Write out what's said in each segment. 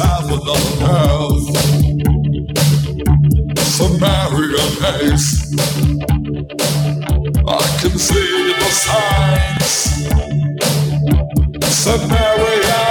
out with. Samaria pace. I can see the signs. Samaria.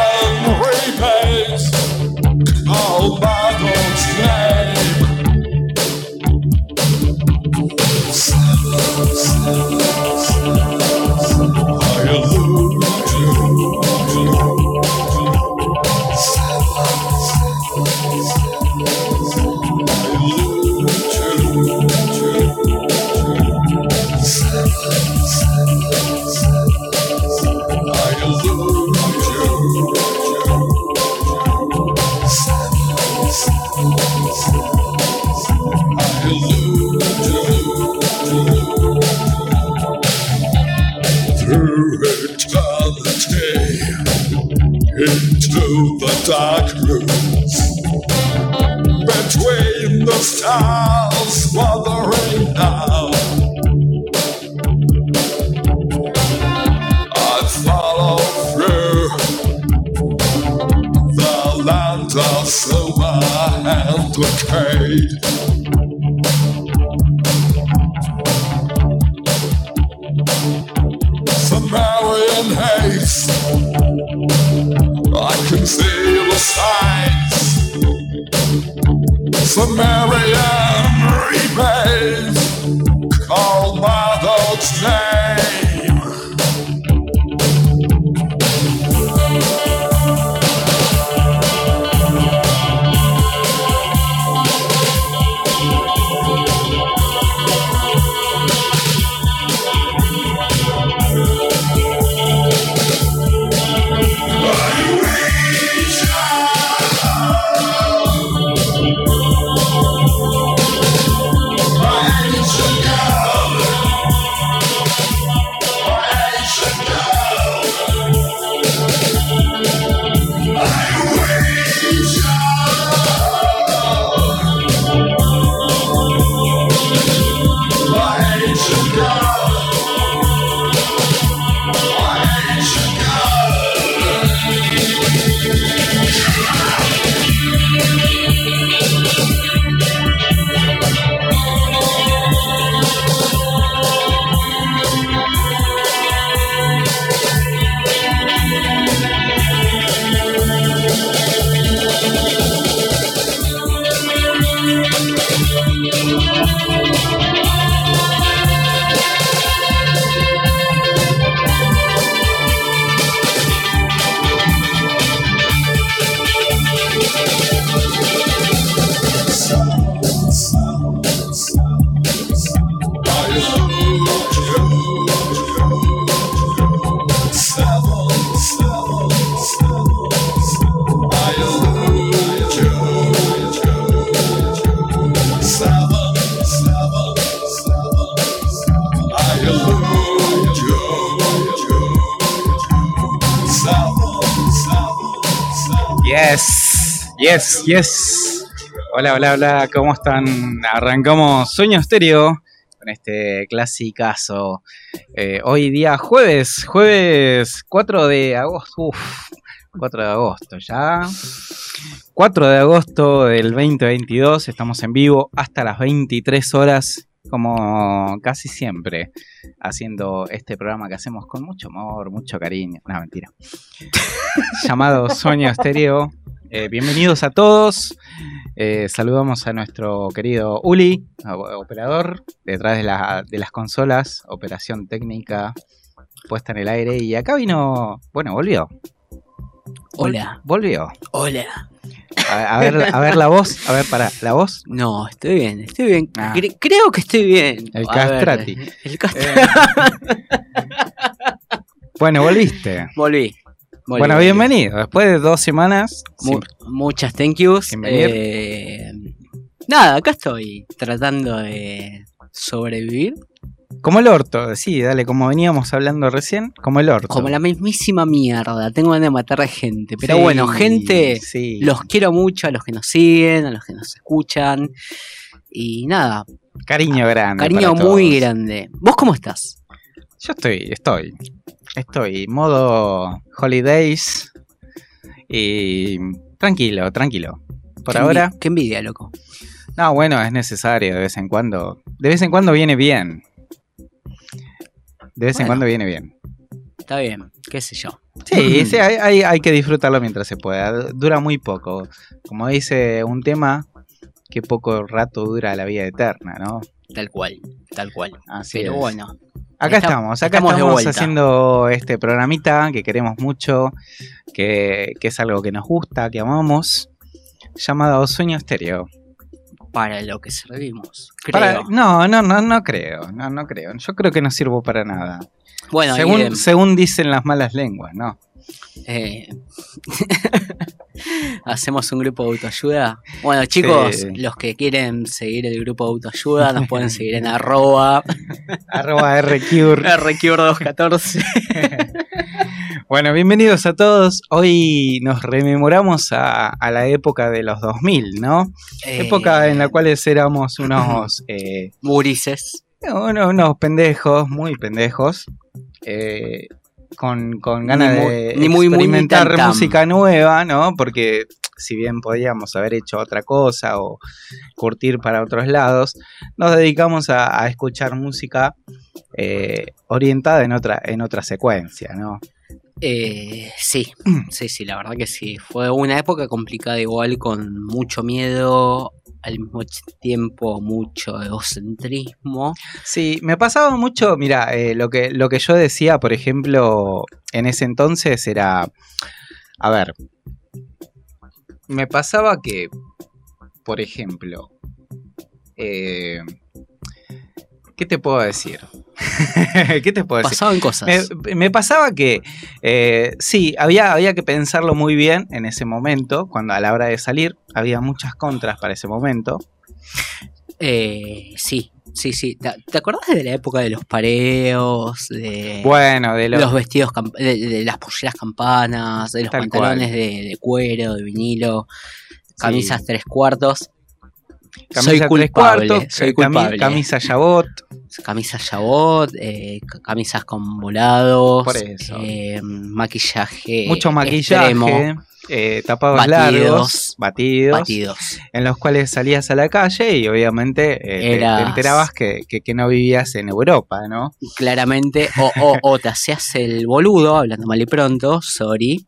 Yes. Hola, hola, hola, ¿cómo están? Arrancamos Sueño Estéreo con este clasicazo. Eh, hoy día jueves, jueves 4 de agosto. Uf, 4 de agosto ya. 4 de agosto del 2022, estamos en vivo hasta las 23 horas, como casi siempre, haciendo este programa que hacemos con mucho amor, mucho cariño. No, mentira. Llamado Sueño Estéreo. Eh, bienvenidos a todos. Eh, saludamos a nuestro querido Uli, operador, detrás de, la- de las consolas, operación técnica puesta en el aire. Y acá vino, bueno, volvió. Hola, Volvió. hola. A, a ver, a ver la voz, a ver, para, la voz. No, estoy bien, estoy bien. Ah. Cre- creo que estoy bien. El A ver, castrati. el castrati. Bueno, volviste. Volví. Bueno, bienvenido. Después de dos semanas. Mu- muchas thank yous. Bienvenido. Eh, nada, acá estoy tratando de sobrevivir. Como el orto, sí, dale, como veníamos hablando recién, como el orto. Como la mismísima mierda. Tengo ganas de matar a gente. Pero Sí, bueno, gente, sí. los quiero mucho a los que nos siguen, a los que nos escuchan. Y nada, Cariño grande. cariño muy todos. grande. ¿Vos cómo estás? Yo estoy, estoy. Estoy, modo holidays. Y tranquilo, tranquilo. Por Qué ahora, envi- Qué envidia, loco. no, bueno, es necesario de vez en cuando. De vez en cuando viene bien. De vez en cuando viene bien. Está bien, qué sé yo. Sí, sí, hay, hay- hay que disfrutarlo mientras se pueda. Dura muy poco. Como dice un tema, que poco rato dura la vida eterna, ¿no? Tal cual, tal cual. Así Pero es. bueno, Acá Está- estamos, acá estamos haciendo este programita que queremos mucho, que, que es algo que nos gusta, que amamos, llamado Sueño Estéreo. para lo que servimos. Creo. Para- no, no, no, no creo, no, no creo. Yo creo que no sirvo para nada. bueno, y, según, eh, según dicen las malas lenguas, ¿no? eh, hacemos un grupo de autoayuda. Bueno, chicos, Sí. los que quieren seguir el grupo de autoayuda nos pueden seguir en arroba Arroba RCure. RQ214. Bueno, bienvenidos a todos. Hoy nos rememoramos a, a la época de los 2000, ¿no? Época en la cual éramos unos, eh, Murices. unos, unos pendejos, muy pendejos, eh, con, con ganas Ni de ni muy, muy, experimentar música nueva, ¿no? Porque si bien podíamos haber hecho otra cosa o curtir para otros lados, nos dedicamos a, a escuchar música eh, orientada en otra, en otra secuencia, ¿no? Eh, sí, sí, sí, la verdad que sí. Fue una época complicada igual, con mucho miedo, al mismo tiempo mucho egocentrismo. Sí, me pasaba mucho, mira, eh, lo, que, lo que yo decía, por ejemplo, en ese entonces era, a ver, me pasaba que, por ejemplo, eh, ¿qué te puedo decir? ¿Qué te puedo decir? Pasaban cosas. Me, me pasaba que eh, sí, había, había que pensarlo muy bien en ese momento, cuando a la hora de salir, había muchas contras para ese momento. Eh, sí, sí, sí. ¿Te, te acordás de la época de los pareos? De Bueno, de lo- los vestidos, de, de las polleras campanas, de los Tal pantalones de, de cuero, de vinilo, camisas tres cuartos. Camisa soy culpable, cuartos, soy culpable. camisa Jabot, Camisas jabot, eh, ca- camisas con volados, Por eso. eh, maquillaje, mucho maquillaje, extremo, eh, tapados Batidos. largos, batidos, batidos. en los cuales salías a la calle y obviamente te- enterabas que, que- que no vivías en Europa, ¿no? Claramente, o, o, o te hacías el boludo, hablando mal y pronto, sorry,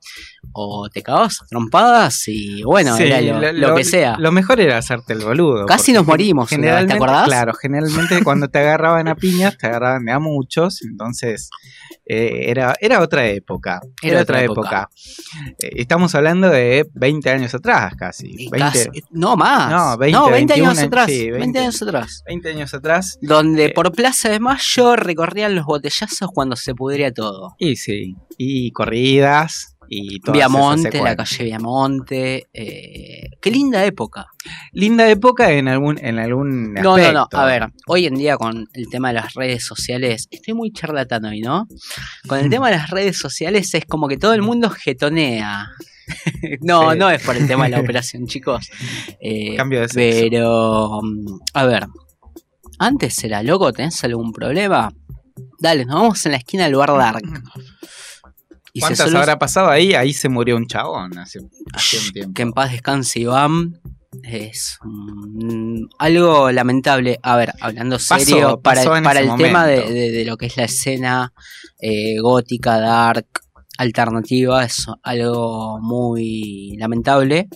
o te cagabas trompadas y bueno, Sí, era lo, lo que sea. Lo mejor era hacerte el boludo. Casi nos morimos vez, ¿te Generalmente, acordás? claro, generalmente cuando te agarraban a piñas, te agarraban de a muchos, entonces eh, era, era otra época. Era, otra época. Eh, estamos hablando de 20 años atrás casi. Y 20, casi- no más. No, 20, no, 21 años años, atrás. sí, 20. 20. años atrás. 20 años atrás. Donde Eh. por Plaza de Mayo recorrían los botellazos cuando se pudría todo. Y sí, y corridas y todas esas Viamonte, la calle Viamonte. eh, qué linda época. Linda época en algún, en algún No, no, aspecto. no. A ver, hoy en día con el tema de las redes sociales, estoy muy charlatán hoy, ¿no? Con el tema de las redes sociales es como que todo el mundo getonea. no, Sí. no es por el tema de la operación, chicos. Eh, Cambio de sexo. pero, mm, a ver, antes era loco, ¿tenés algún problema? Dale, nos vamos en la esquina del bar Dark. Y ¿Cuántas habrá pasado ahí? Ahí se murió un chabón hace, hace un tiempo. Que en paz descanse Iván. Es algo lamentable. A ver, hablando serio, para, pasó el tema de, momento. de- de lo que es la escena eh, gótica, dark, alternativa, es algo muy lamentable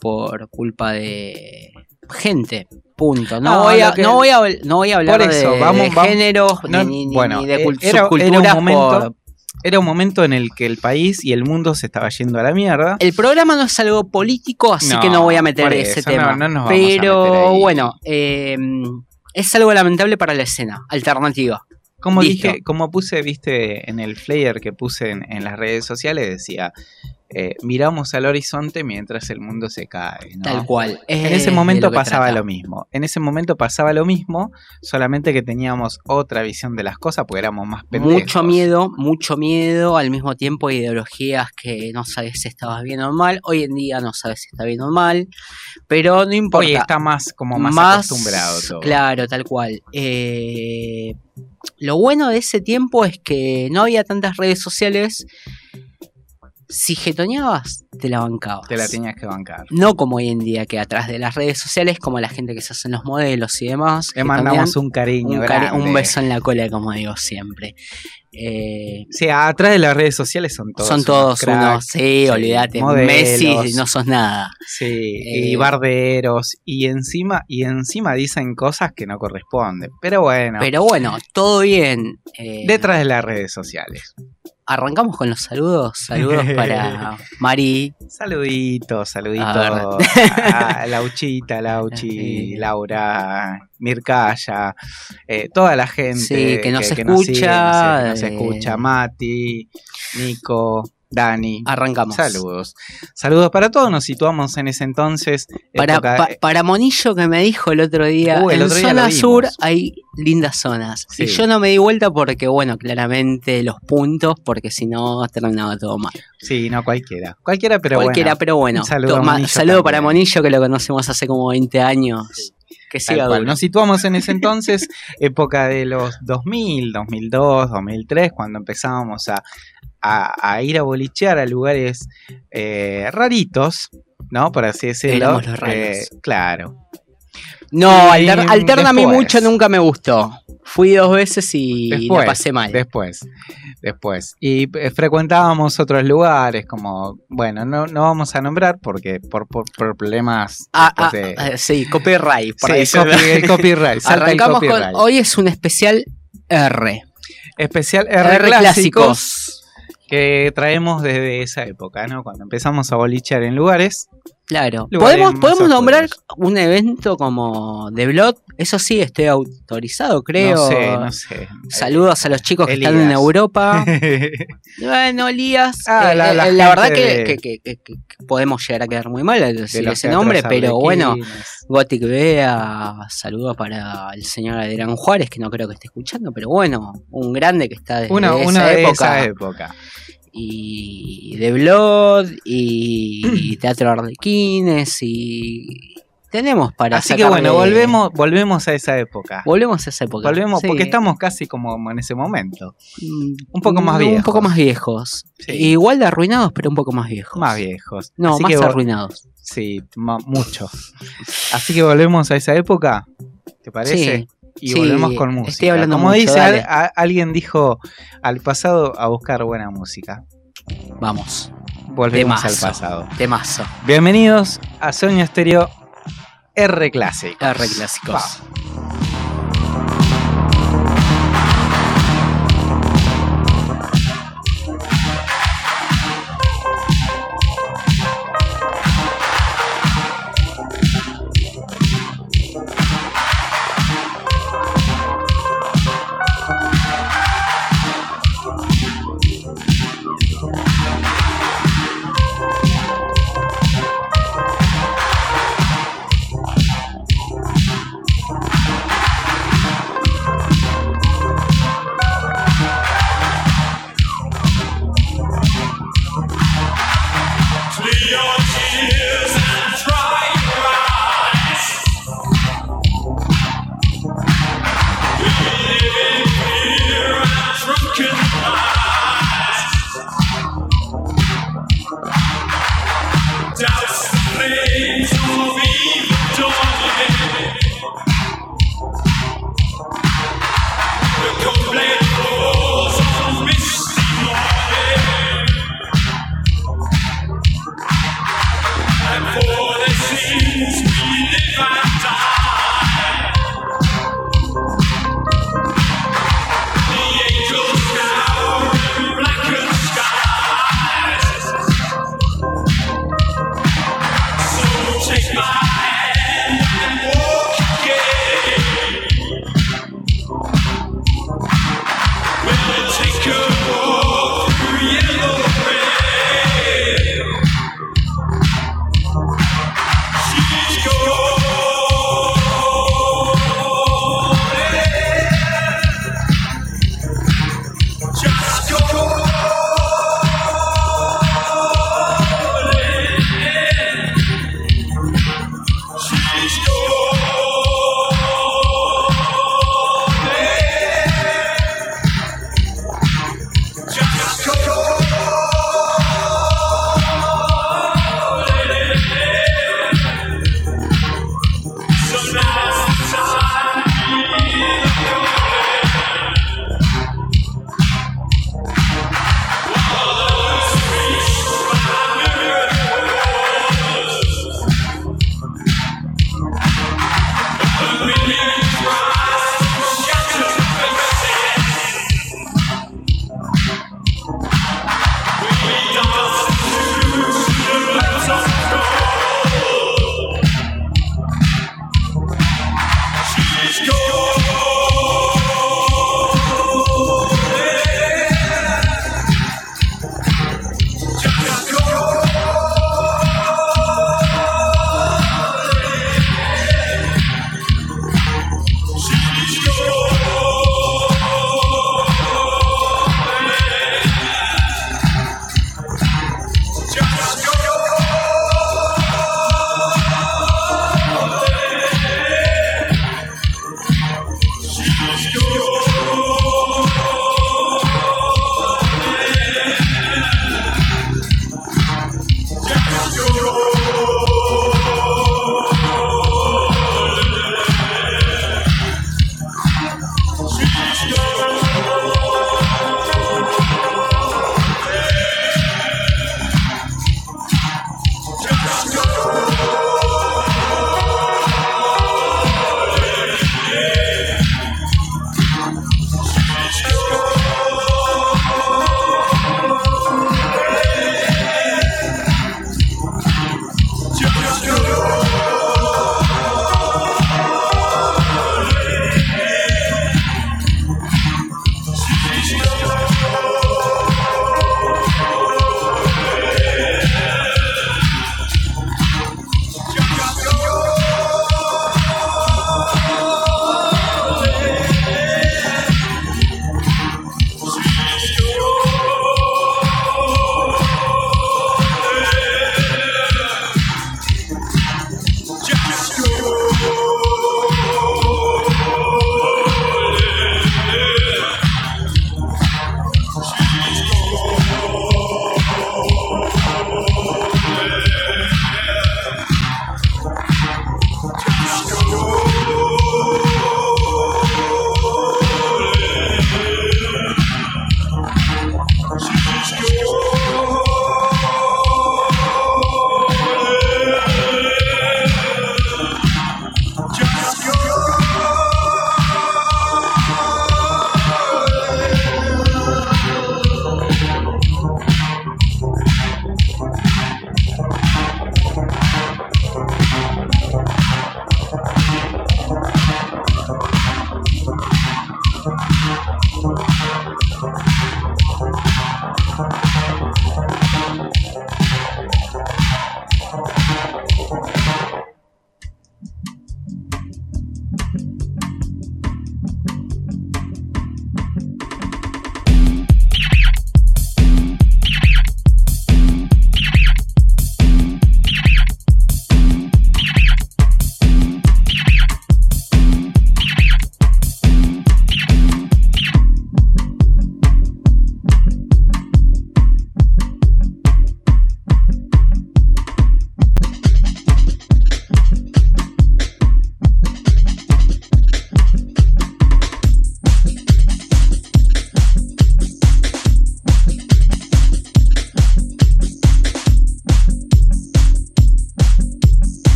por culpa de gente. Punto. No, No, voy, a, que- no, voy, a, no voy a hablar eso, de, vamos- de géneros ni, ni- bueno, ni de eh, era- un momento- por- Era un momento en el que el país y el mundo se estaba yendo a la mierda. El programa no es algo político, así No, que no voy a meter ese tema. no, no nos vamos a meter Pero ahí. bueno, eh, es algo lamentable para la escena, alternativa. Como Listo. dije, como puse, viste, en el flyer que puse en, en las redes sociales, decía, eh, miramos al horizonte mientras el mundo se cae. ¿no? Tal cual. En Es ese momento lo pasaba trata. lo mismo. En ese momento pasaba lo mismo, solamente que teníamos otra visión de las cosas porque éramos más pendejos. Mucho miedo, mucho miedo, al mismo tiempo ideologías que no sabes si estabas bien o mal. Hoy en día no sabes si está bien o mal, pero no importa. Hoy está más como más, acostumbrado todo. Claro, tal cual. Eh, lo bueno de ese tiempo es que no había tantas redes sociales. Si jetoneabas, te la bancabas. Te la tenías que bancar. No como hoy en día, que atrás de las redes sociales, como la gente que se hacen los modelos y demás. Le mandamos un cariño un, cari- un beso en la cola, como digo siempre. Eh, Sí, atrás de las redes sociales son todos. son todos unos, sí, olvídate, modelos. Messi no sos nada. Sí, y Eh, barderos. Y encima, y encima dicen cosas que no corresponden. Pero bueno, Pero bueno, todo bien. eh, detrás de las redes sociales. Arrancamos con los saludos. Saludos para Mari. Saluditos, saluditos A a Lauchita, Lauchi, Sí. Laura, Mircaya, eh, toda la gente Sí, que nos sigue, escucha, que nos eh, escucha, Mati, Nico, Dani. Arrancamos. Saludos. Saludos para todos. Nos situamos en ese entonces. Para, época- pa- para Monillo que me dijo el otro día, Uh, el en otro día zona sur hay lindas zonas. Sí. Y yo no me di vuelta porque, bueno, claramente los puntos, porque si no terminaba todo mal. Sí, no cualquiera. Cualquiera, pero Cualquiera, bueno. pero bueno. saludo Monillo saludo para. Monillo que lo conocemos hace como 20 años. Que Tal siga. Nos situamos en ese entonces, época de los 2000, 2002, 2003, cuando empezábamos a, a- a ir a bolichear a lugares eh, raritos, ¿no? Por así decirlo. Los. Eh, claro. No, alterna a mí mucho nunca me gustó. Fui dos veces y Después, la pasé mal. Después, después. Y eh, frecuentábamos otros lugares, como, bueno, no, no vamos a nombrar porque por, por, por problemas Ah, ah, de- ah, sí, copyright. por Sí, ahí copy- el copyright. el Arrancamos con. Hoy es un especial R. Especial R, R clásicos, clásicos. Que traemos desde esa época, ¿no? Cuando empezamos a bolichear en lugares. Claro. ¿Podemos, podemos nombrar un evento como The Blood? Eso sí, estoy autorizado, creo. No sé, no sé. Saludos a los chicos que están en. Europa. Bueno, Elías, Ah, eh, la- eh, la la, verdad de- que- que- que- que podemos llegar a quedar muy mal al de decir ese nombre, pero bueno. Gothic Bea, saludo para el señor Adrián Juárez, que no creo que esté escuchando, pero bueno, un grande que está desde Una, esa una de esa época. Y The Blood, y Teatro Arlequines, y tenemos para Así que bueno, volvemos, volvemos a esa época. Volvemos a esa época. Volvemos, sí. porque estamos casi como en ese momento. Mm, un poco más Un viejos. poco más viejos. Sí. Igual de arruinados, pero un poco más viejos. Más viejos. No, Así más que arruinados. Sí, mucho. Así que volvemos a esa época. ¿Te parece? Sí. Y Sí, volvemos con estoy música. hablando Como mucho, dice, dale. al- a- alguien dijo al pasado a buscar buena música. Vamos. Volvemos al pasado. Temazo. Bienvenidos a Sueño Estéreo R Classic. R clásicos. Thank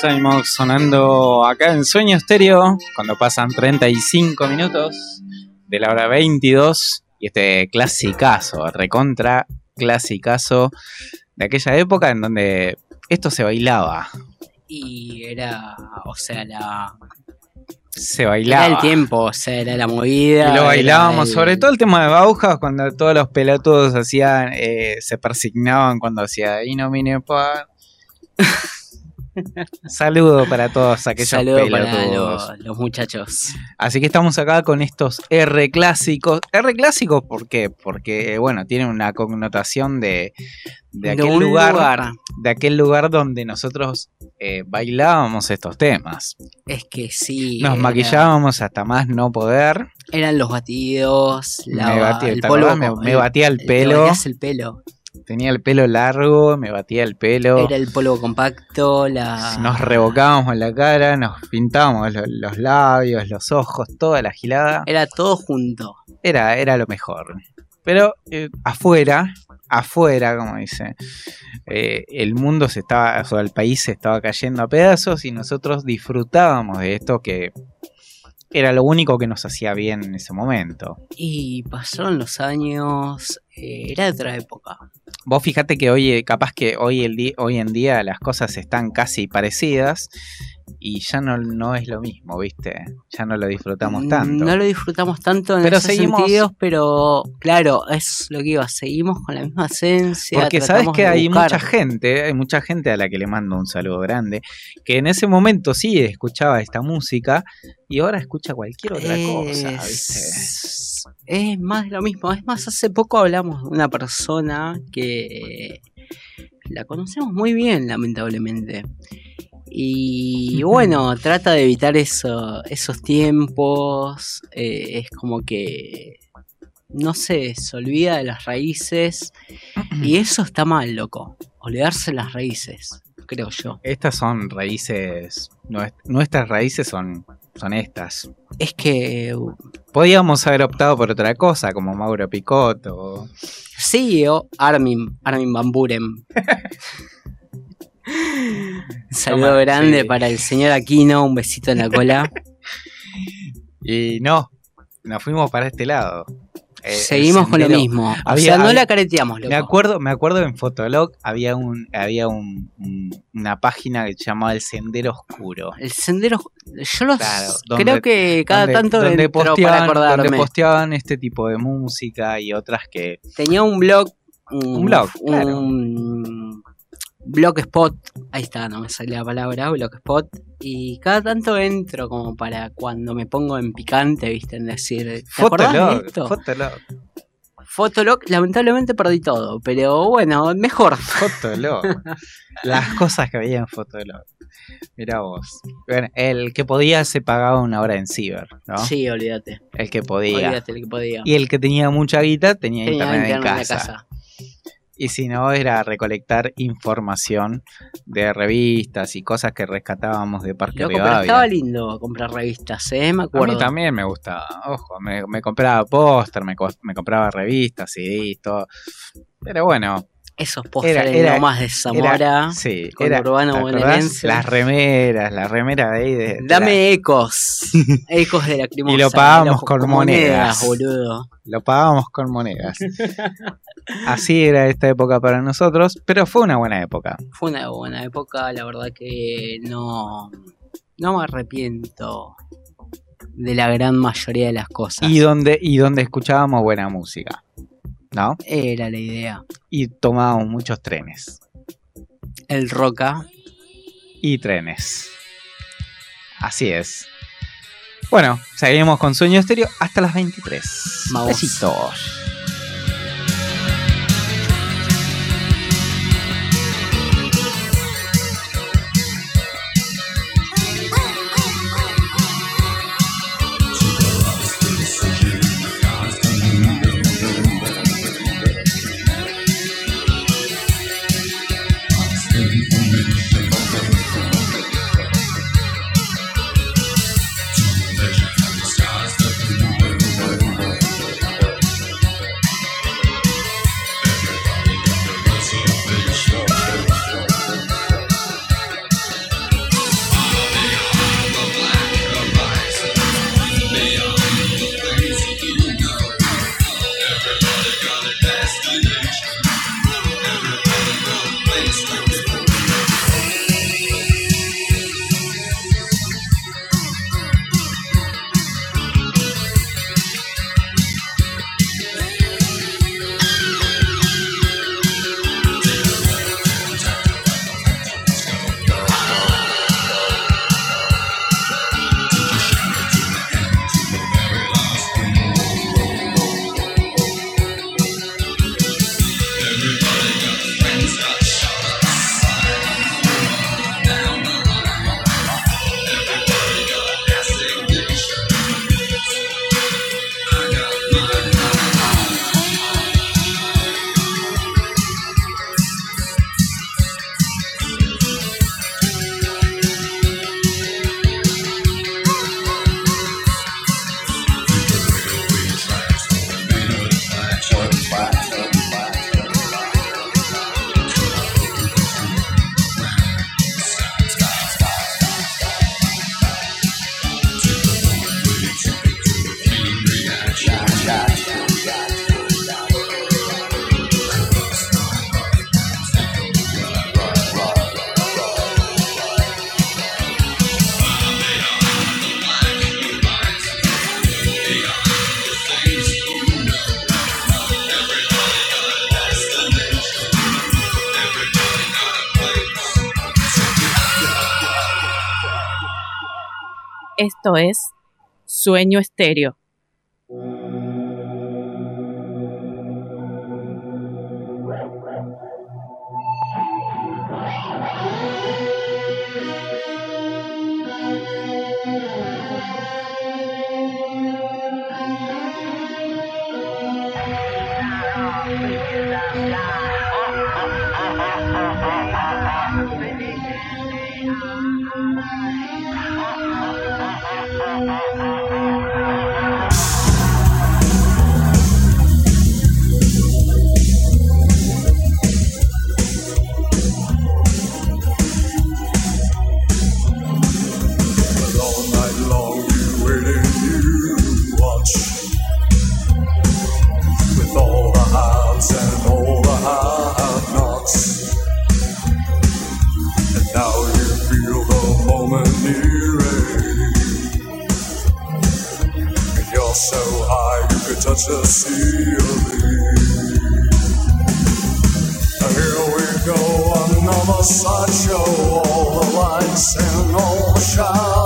Simons sonando acá en Sueño Estéreo, cuando pasan 35 minutos de la hora 22. Y este clasicazo, recontra clasicazo de aquella época en donde esto se bailaba. Y era, o sea, la, se bailaba. Era el tiempo, o sea, era la movida. Y lo bailábamos, sobre todo el tema de Bauhaus, cuando todos los pelotudos hacían, eh, se persignaban cuando hacía y no mine Saludo para todos aquellos Saludo para los, los muchachos. Así que estamos acá con estos R clásicos. R clásicos, ¿por qué? Porque, bueno, tienen una connotación de, de aquel lugar, de aquel lugar donde nosotros eh, bailábamos estos temas. Es que sí. Nos era- maquillábamos hasta más no poder. Eran los batidos, la, me batía, el ¿te polvo. me, batía pelo. el pelo. Tenía el pelo largo, me batía el pelo. Era el polvo compacto, la. Nos revocábamos la cara, nos pintábamos lo- los labios, los ojos, toda la gilada. Era todo junto. Era, era lo mejor. Pero eh, afuera, afuera, como dice, eh, el mundo se estaba, o sea, el país se estaba cayendo a pedazos y nosotros disfrutábamos de esto que era lo único que nos hacía bien en ese momento. Y pasaron los años. eh, era de otra época. Vos fíjate que hoy, eh, capaz que hoy, el hoy en día las cosas están casi parecidas y ya no, no es lo mismo, ¿viste? Ya no lo disfrutamos tanto. No lo disfrutamos tanto en Pero esos seguimos- sentidos, pero claro, es lo que iba. Seguimos con la misma esencia. Porque sabes que hay buscar- mucha gente, hay mucha gente a la que le mando un saludo grande, que en ese momento sí escuchaba esta música y ahora escucha cualquier otra cosa, ¿viste? Es, es más de lo mismo. Es más, hace poco hablamos de una persona que la conocemos muy bien, lamentablemente. Y bueno, trata de evitar eso, esos tiempos. eh, es como que, no sé, se olvida de las raíces. Y eso está mal, loco. Olvidarse las raíces, creo yo. Estas son raíces, nues- nuestras raíces son, son estas. Es que Podíamos haber optado por otra cosa, como Mauro Picotto. Sí, o Armin, Armin Van Buren. Saludo Toma, grande sí. para el señor Aquino, un besito en la cola. Y no, nos fuimos para este lado. Eh, Seguimos con lo mismo. O sea, no había- la careteamos, loco. Me acuerdo, me acuerdo en Fotolog había un, había un, un- una página que se llamaba El Sendero Oscuro. El sendero, yo los Claro, creo que cada donde, tanto donde entro para posteaban, donde posteaban este tipo de música y otras que Tenía un blog, un, Un blog, claro. un blogspot, ahí está, no me sale la palabra, blogspot, y cada tanto entro como para cuando me pongo en picante, viste, en decir, ¿te acordás de Fotolog, esto? Fotolog, Fotolog, lamentablemente perdí todo, pero bueno, mejor. Fotolog. Las cosas que había en Fotolog. Mirá vos. Bueno, el que podía se pagaba una hora en ciber, ¿no? Sí, olvídate, El que podía. olvídate el que podía. Y el que tenía mucha guita tenía, Tenía internet, en, internet casa. Y si no, era recolectar información de revistas y cosas que rescatábamos de Parque Loco, pero Rivadavia. estaba lindo comprar revistas, ¿eh? Me A acuerdo. mí también me gustaba, ojo, me, me compraba póster, me, me compraba revistas, CDs, todo. Pero bueno, Esos pósteres Era- nomás de Zamora. sí, con era, Urbano bonaerense. Las remeras, las remeras de ahí de, de Dame ecos. ecos de la Y lo pagábamos con monedas. boludo. la- lo pagábamos con monedas. Así era esta época para nosotros, pero fue una buena época. Fue una buena época, la verdad que no, no me arrepiento de la gran mayoría de las cosas. Y donde, y donde escuchábamos buena música, ¿no? Era la idea. Y tomábamos muchos trenes. El Roca. y trenes. Así es. Bueno, seguimos con Sueño Estéreo hasta las 23. Vamos. Besitos. es Sueño Estéreo. just healing. Here we go, another sideshow, all the lights and all the.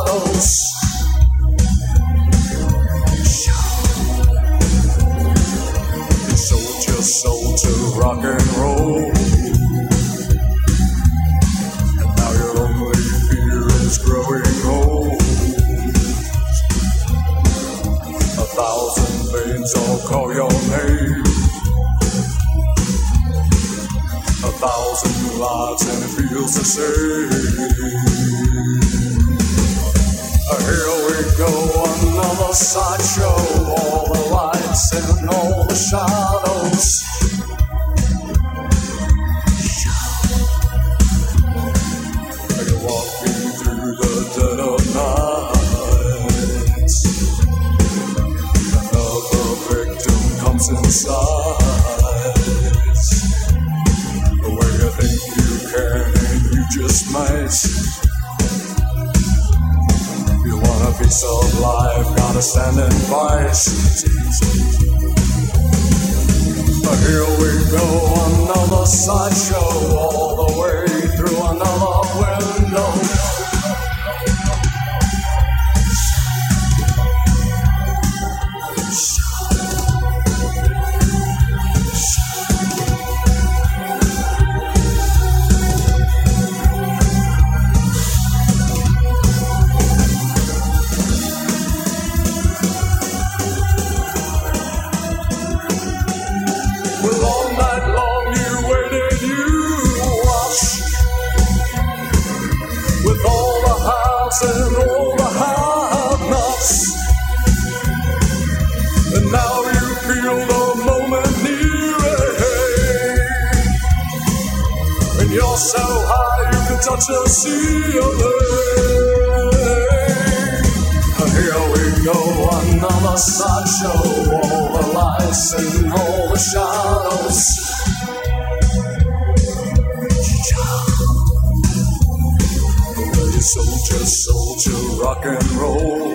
rock and roll.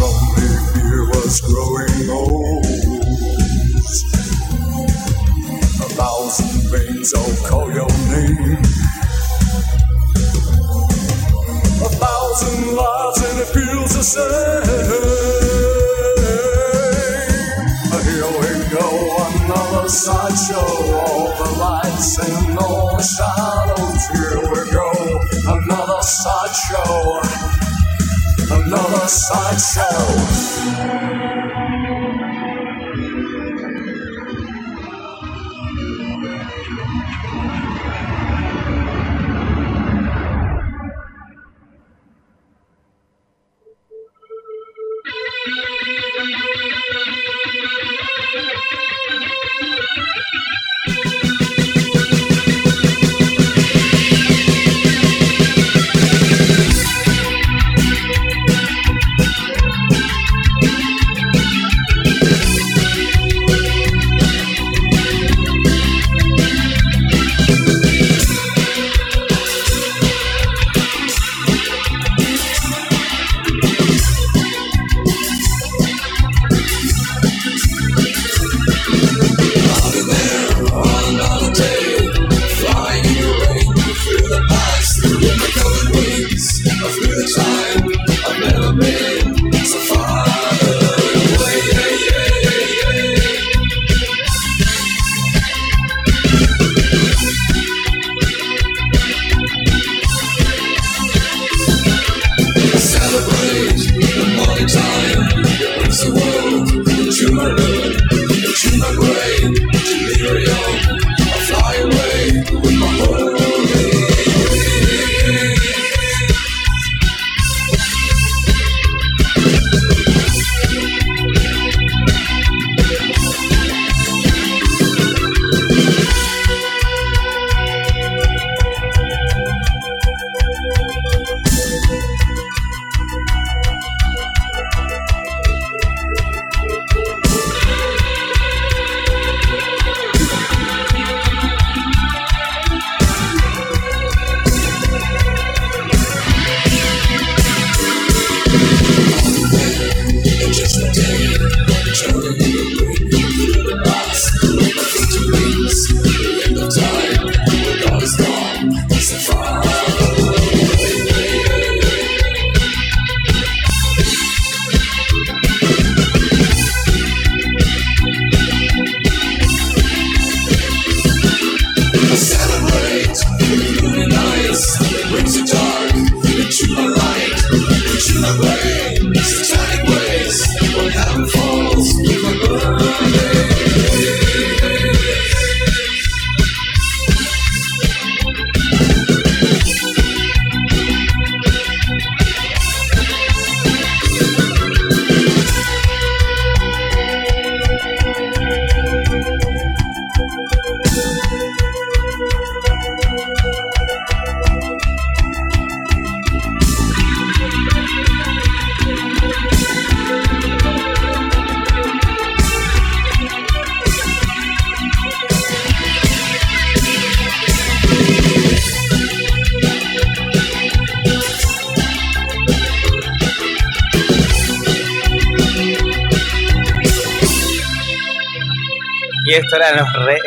Lonely beer was growing old. A thousand veins, I'll call your name. A thousand lives, and it feels the same. Here we go, another sideshow. All the lights and all the shadows. Here we go. Another sideshow. Another sideshow.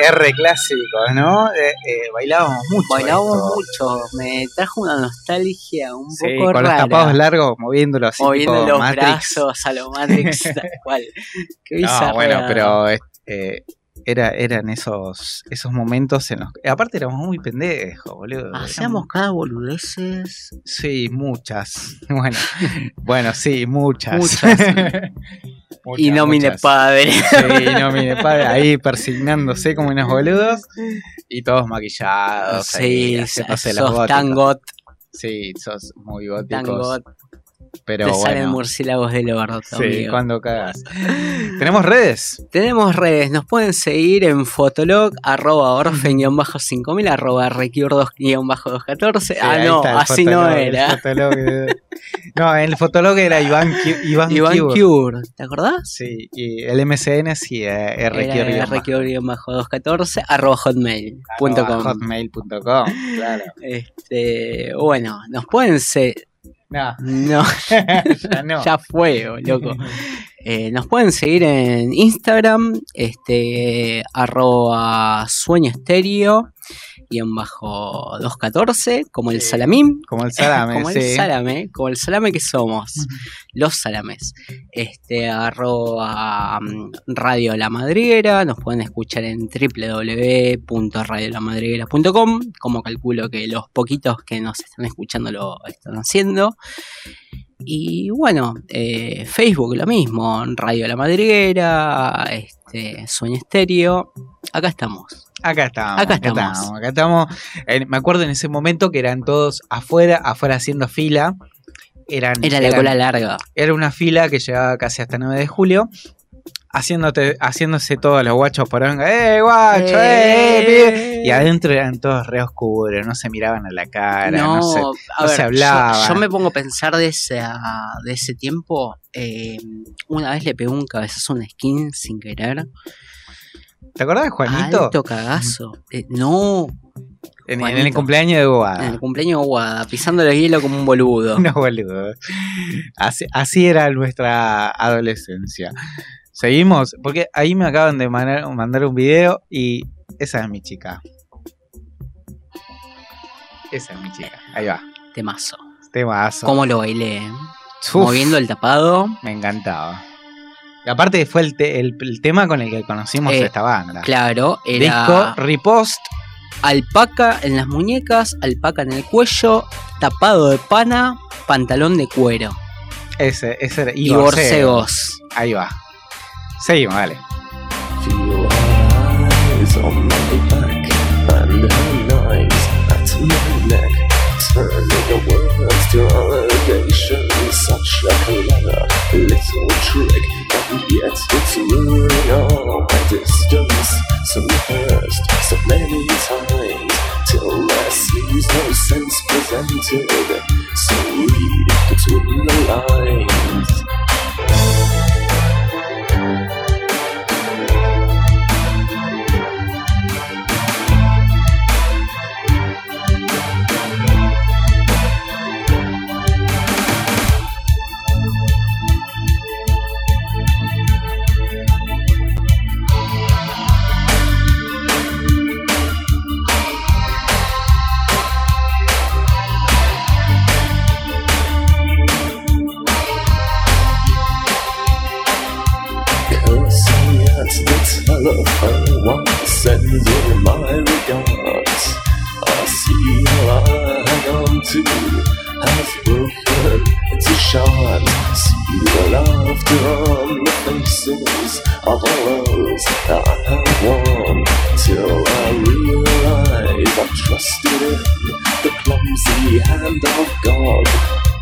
R clásicos, ¿no? Eh, eh, bailábamos mucho. Bailábamos esto. mucho, me trajo una nostalgia un Sí, poco con los rara. tapados largos, moviéndolo así, moviendo tipo los Matrix. brazos a lo Matrix, tal cual. Qué No, bueno, pero eh, era, eran esos, esos momentos en los que. Aparte, éramos muy pendejos, boludo. Hacíamos cada boludeces. Sí, muchas. Bueno, bueno sí, muchas. Muchas. y no mine muchas. padre. Sí, no mine padre. Ahí persignándose como unos boludos. Y todos maquillados. ahí, Sí, los sos tan got, Sí, sos muy góticos. tan got. Pero Te salen bueno. murciélagos del orto, Sí, amigo. cuando cagas. ¿Tenemos redes? Tenemos redes, nos pueden seguir en Fotolog, arroba orfen-5000, arroba requiur2-214. ah, Sí, ahí no, así no fotolog, el era. fotolog, eh. no, el fotolog era Iván, Iván, Iván Cure. Cure, ¿te acordás? Sí, y el MCN sí, eh, guion requiur-214, arroba hotmail.com. hotmail.com, claro. Este, bueno, nos pueden seguir. No, No, ya no. ya fue, loco. Eh, nos pueden seguir en Instagram, este, arroba sueño estéreo, 214, como el salamín. Como el salame, como sí. el salame, como el salame que somos, los salames. Este, arroba mm, Radio La Madriguera, nos pueden escuchar en www.radiolamadriguera.com, como calculo que los poquitos que nos están escuchando lo están haciendo. Y bueno, eh, Facebook lo mismo, Radio La Madriguera, este, Sueño Estéreo, acá estamos. Acá estamos. Acá Acá estamos. Acá estamos. Eh, me acuerdo en ese momento que eran todos afuera, afuera haciendo fila. Eran, Era la eran- cola larga. era una fila que llegaba casi hasta 9 de julio. Haciéndote, haciéndose todos los guachos por venga, ¡eh, guacho! ¡eh, eh, pibe! Y adentro eran todos re oscuros, no se miraban a la cara, no, No, se- no ver, se hablaba. Yo, yo me pongo a pensar de ese, de ese tiempo. eh, una vez le pegó un cabezazo a una skin sin querer. ¿Te acordás de Juanito? Alto cagazo. Eh, no, En, en el cumpleaños de en Boada. el cumpleaños de Guada, pisando el hielo como un boludo. No, boludo. Así, así era nuestra adolescencia. Seguimos, porque ahí me acaban de mandar, mandar un video y esa es mi chica. Esa es mi chica. Ahí va. Temazo. Temazo. ¿Cómo lo bailé? Uf, Moviendo el tapado. Me encantaba. Y aparte fue el, te- el- el tema con el que conocimos Eh, esta banda. Claro, era Disco Repost. alpaca en las muñecas, alpaca en el cuello, tapado de pana, pantalón de cuero Ese, ese era. y, y borcegos. Ahí va. Seguimos, dale. Feel her eyes on my back and her knives at my neck. Turning the words to allegation. Such a clever little trick, yet it's ruining all my distance. So rehearsed so many times till there seems no sense presented. So read between the lines. I once Send you my regards. I see how I hang on to has broken into shards. See the laughter on the faces of others I have won. Till I realize I trusted in the clumsy hand of God.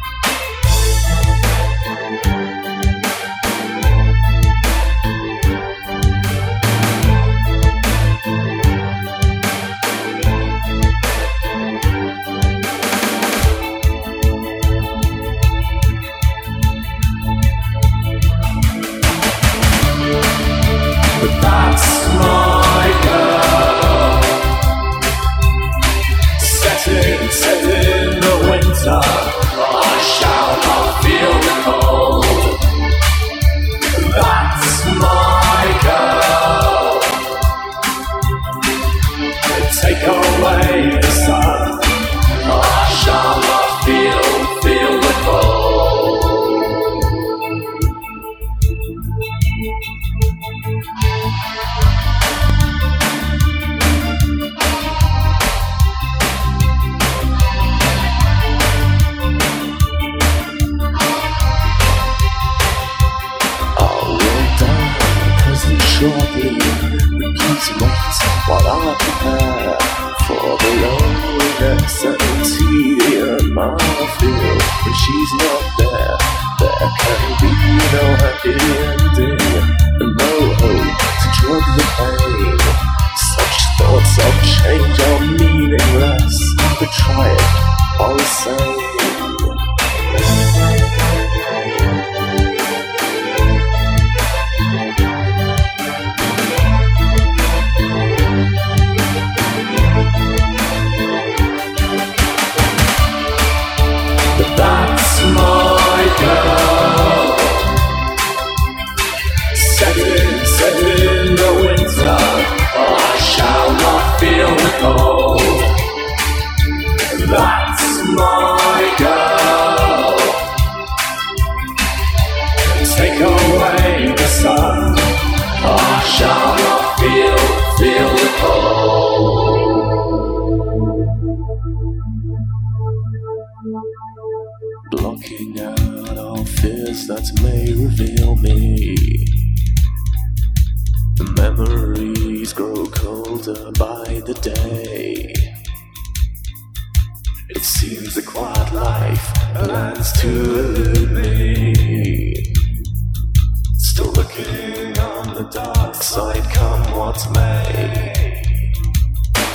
made.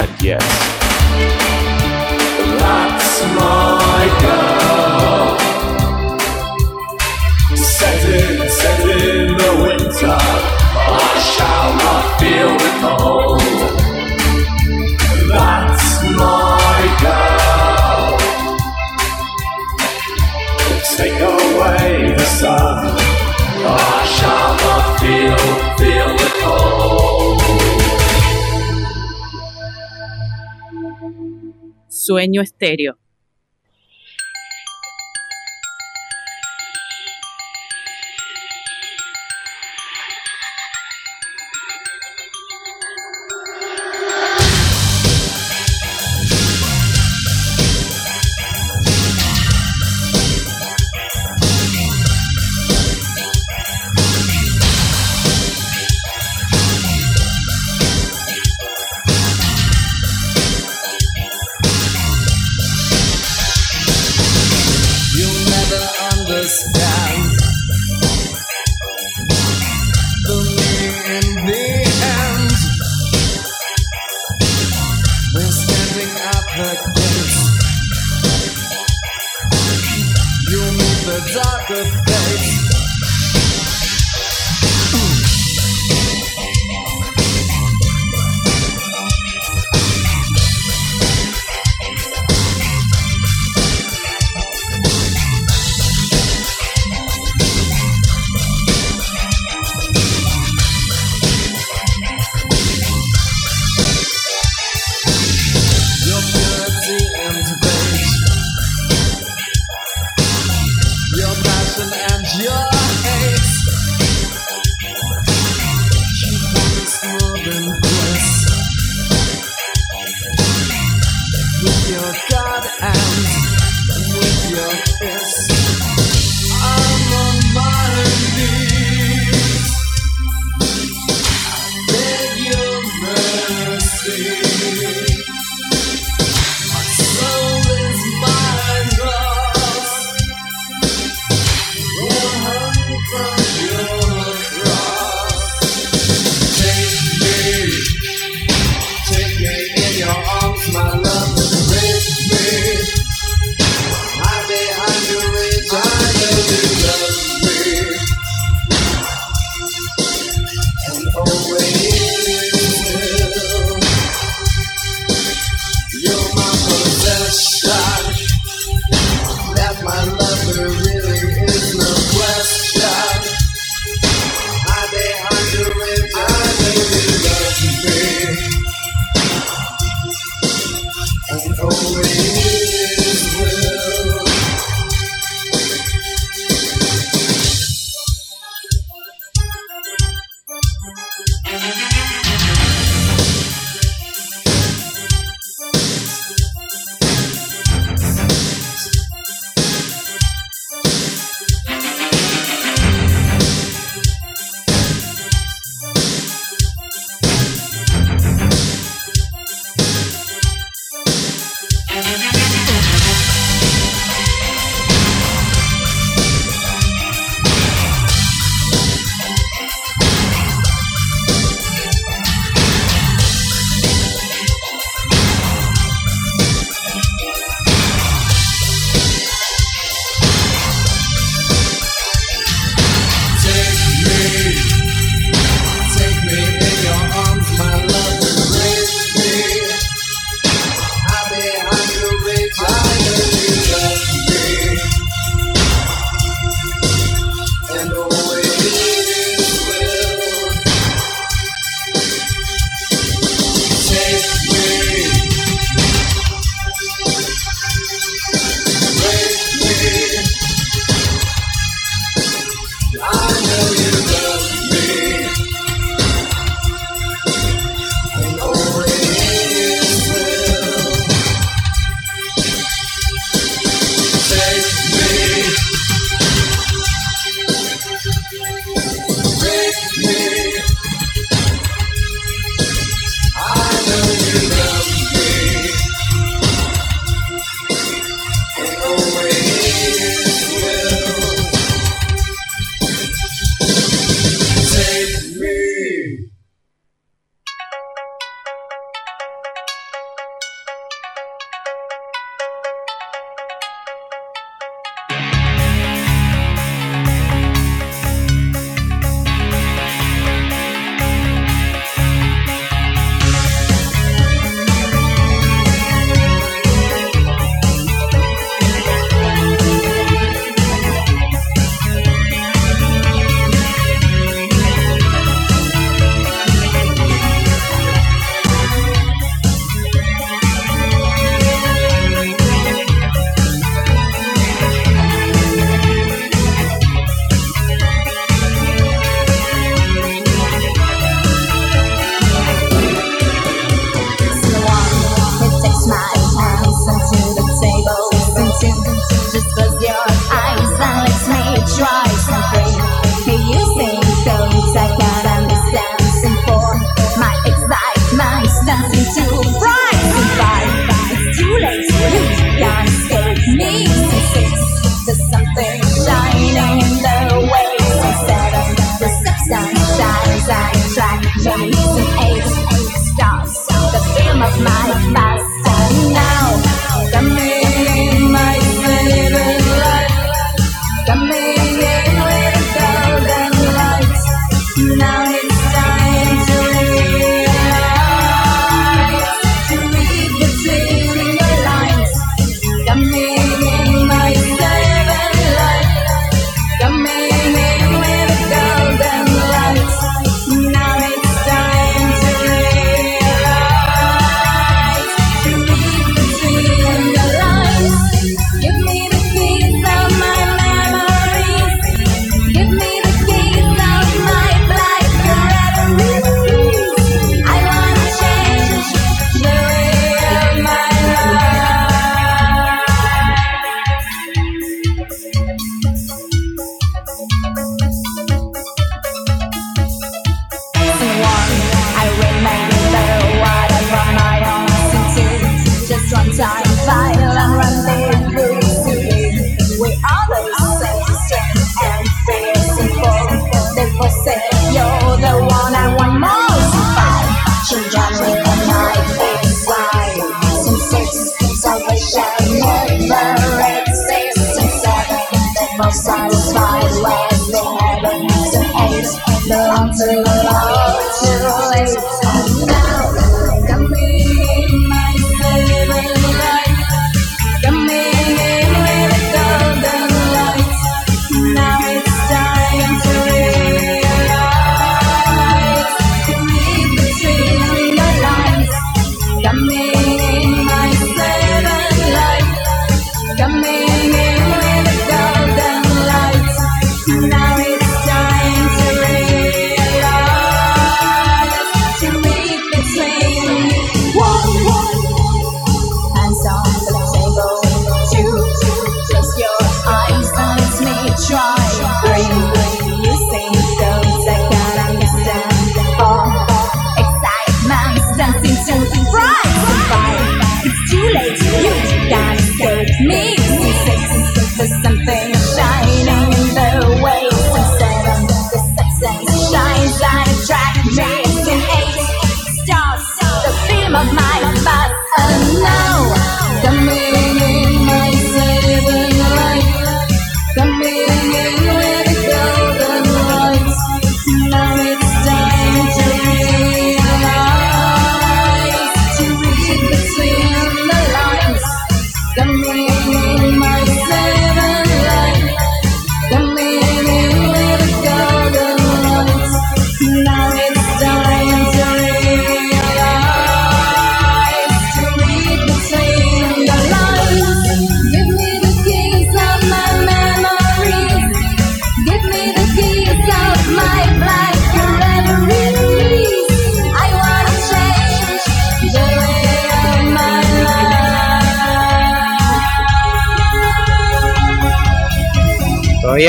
And yes, Sueño Estéreo.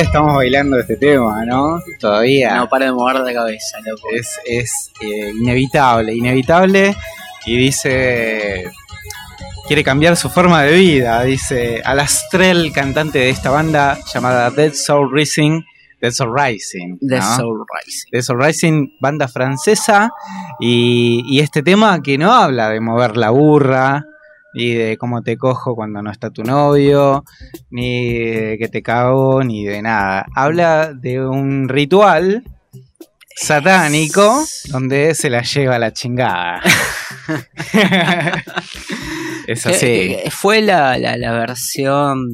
Estamos bailando este tema, ¿no? Todavía. No para de mover la cabeza, loco. es es eh, inevitable, inevitable. Y dice. Quiere cambiar su forma de vida. Dice. Alastrell, cantante de esta banda llamada Dead Soul Rising. Dead Soul Rising. ¿no? Soul Rising. Dead Soul Rising, banda francesa. Y, y este tema que no habla de mover la burra. Ni de cómo te cojo cuando no está tu novio, ni de que te cago, ni de nada. Habla de un ritual satánico donde se la lleva la chingada. es así. Que- que Fue la, la, la versión,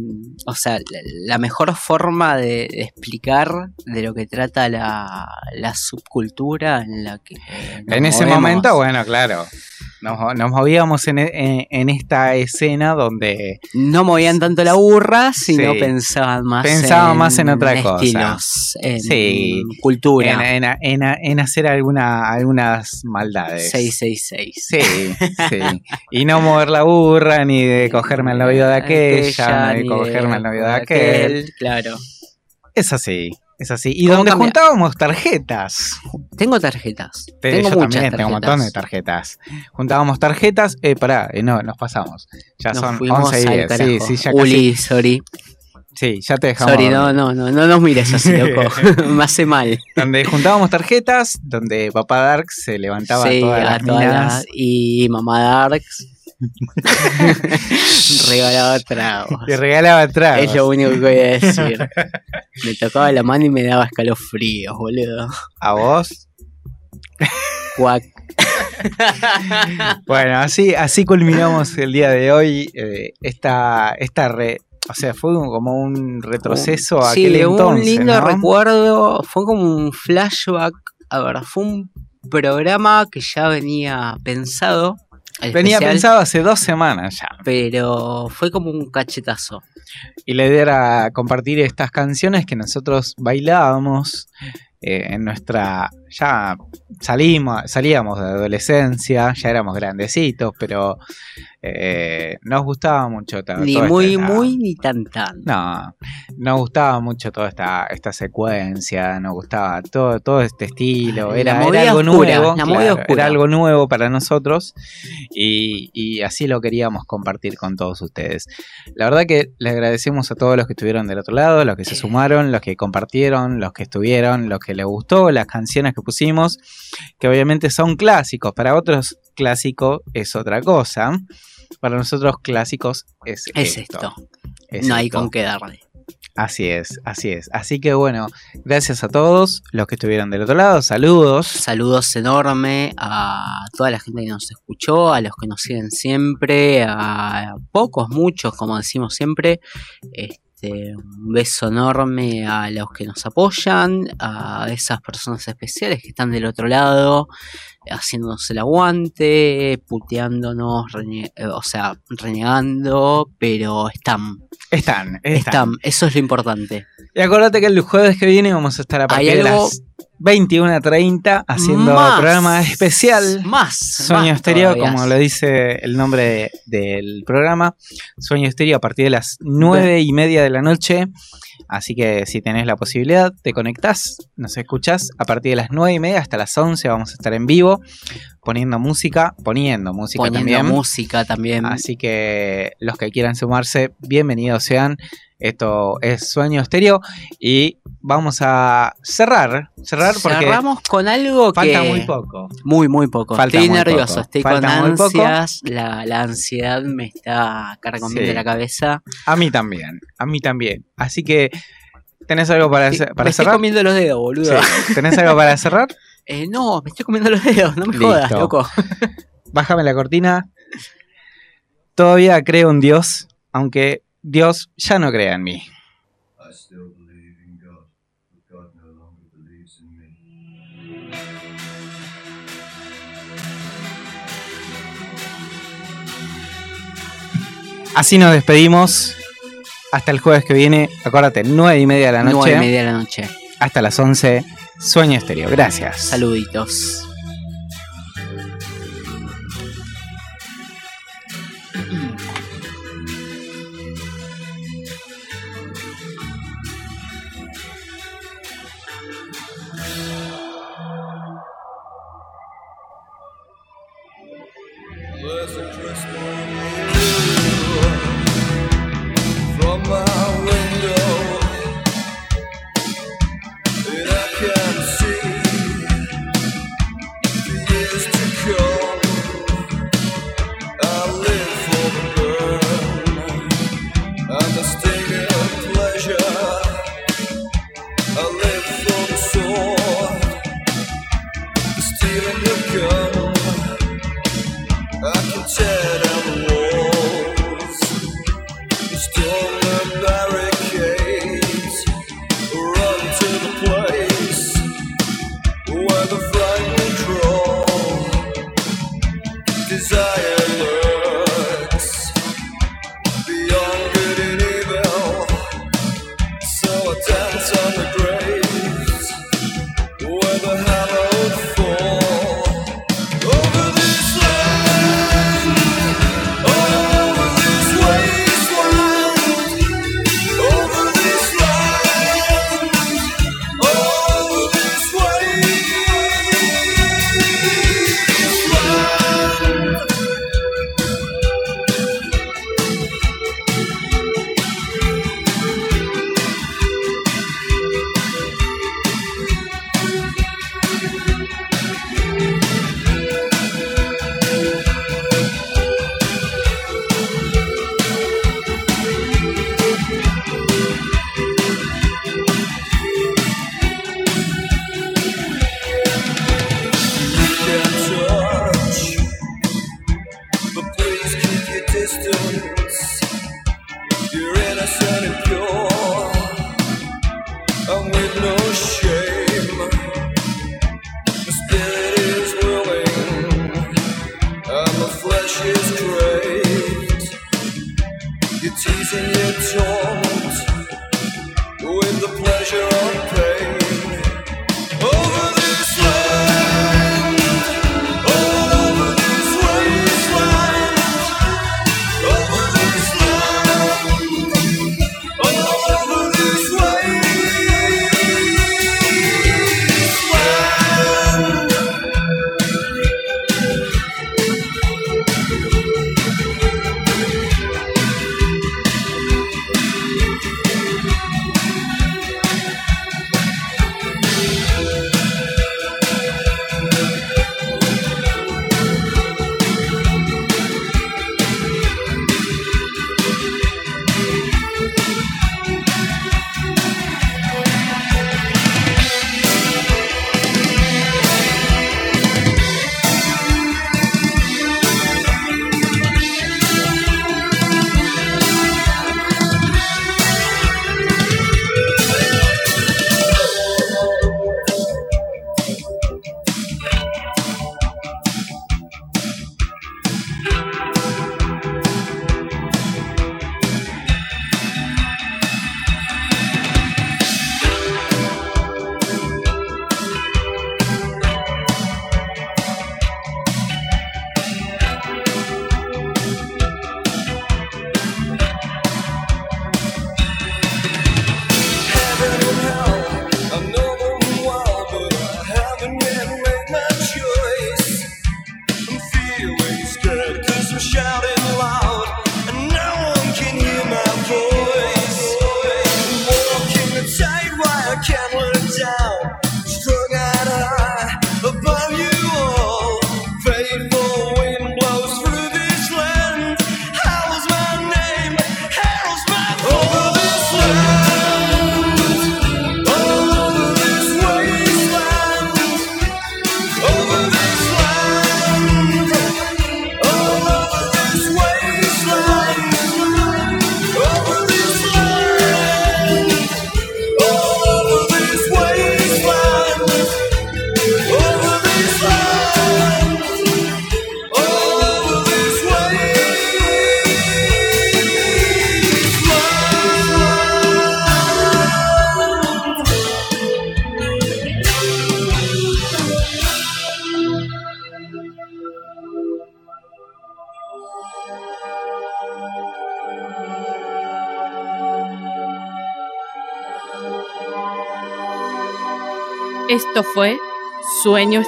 o sea, la, la mejor forma de, de explicar de lo que trata la, la subcultura en la que... En ese momento, bueno, claro. Nos, nos movíamos en, en- en esta escena donde No movían tanto la burra, sino Sí. pensaban más Pensaban en más en otra cosa. estilos, en Sí. cultura. en, hacer alguna, algunas maldades. 666. Sí, sí. Y no mover la burra, ni de cogerme al novio de aquella, ni de cogerme al novio de aquel. Claro. Es así, es así. Y ¿Cómo donde juntábamos tarjetas. Tengo tarjetas. Te- tengo yo muchas también tengo un montón de tarjetas. Juntábamos tarjetas. Eh, pará, eh, no, nos pasamos. Ya Nos son fuimos 11 y al 10. Sí, sí, ya casi- Uli, sorry. Sí, ya te dejamos. Sorry, no, no, no, no nos mires así, loco. Me hace mal. Donde juntábamos tarjetas, donde Papá Dark se levantaba Sí, todas a las todas minas. las- Y Mamá Darks regalaba tragos. Y regalaba tragos. Es lo único que voy a decir. Me tocaba la mano y me daba escalofríos, boludo. A vos. Cuac. Bueno, así, así culminamos el día de hoy. eh, esta, esta re- o sea, fue como un retroceso a sí, aquel entonces. un lindo ¿no? recuerdo. Fue como un flashback. A ver, fue un programa que ya venía pensado. Venía especial, pensado hace dos semanas ya. Pero fue como un cachetazo. Y la idea era compartir estas canciones que nosotros bailábamos eh, en nuestra. Ya salimos, salíamos de adolescencia, ya éramos grandecitos, pero eh, nos gustaba mucho. to- Ni muy, esta- muy, ni tan, tan. No, nos gustaba mucho toda esta, esta secuencia, nos gustaba todo, todo este estilo, La era, era algo oscura, nuevo, claro, era algo nuevo para nosotros y, y así lo queríamos compartir con todos ustedes. La verdad que le agradecemos a todos los que estuvieron del otro lado, los que se sumaron, los que compartieron, los que estuvieron, los que les gustó, las canciones que pusimos, que obviamente son clásicos, para otros clásico es otra cosa. Para nosotros clásicos es, Es esto. esto. es no hay esto. con qué darle. Así es, así es. Así que bueno, gracias a todos los que estuvieron del otro lado. Saludos. Saludos enorme a toda la gente que nos escuchó, a los que nos siguen siempre, a pocos, muchos, como decimos siempre. Este, un beso enorme a los que nos apoyan, a esas personas especiales que están del otro lado, haciéndonos el aguante, puteándonos, eh, o sea, renegando, pero están, Están, están. están, eso es lo importante. Y acordate que el jueves que viene vamos a estar a partir de las 21.30 haciendo Más. programa especial. Más. Sueño más Estéreo, todavía. como lo dice el nombre de- del programa. Sueño Estéreo a partir de las nueve y media de la noche. Así que si tenés la posibilidad, te conectás, nos escuchás. A partir de las nueve y media hasta las 11 vamos a estar en vivo poniendo música, poniendo música Poniendo también. música también. Así que los que quieran sumarse, bienvenidos sean. Esto es Sueño Estéreo y vamos a cerrar, cerrar porque Cerramos con algo falta que... muy poco. Muy, muy poco. Falta estoy muy nervioso, poco. estoy Falta con ansias. La, la ansiedad me está carcomiendo Sí. la cabeza. A mí también, a mí también. Así que, ¿tenés algo para, Sí, para me estoy cerrar? comiendo los dedos, boludo. Sí. ¿Tenés algo para cerrar? Eh, no, me estoy comiendo los dedos, no me Listo. jodas, loco. Bájame la cortina. Todavía creo en Dios, aunque Dios ya no crea en mí. Así nos despedimos. Hasta el jueves que viene. Acuérdate, nueve y media de la noche. Nueve y media de la noche. Hasta las 11. Sueño estéreo. Gracias. Saluditos.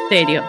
Esto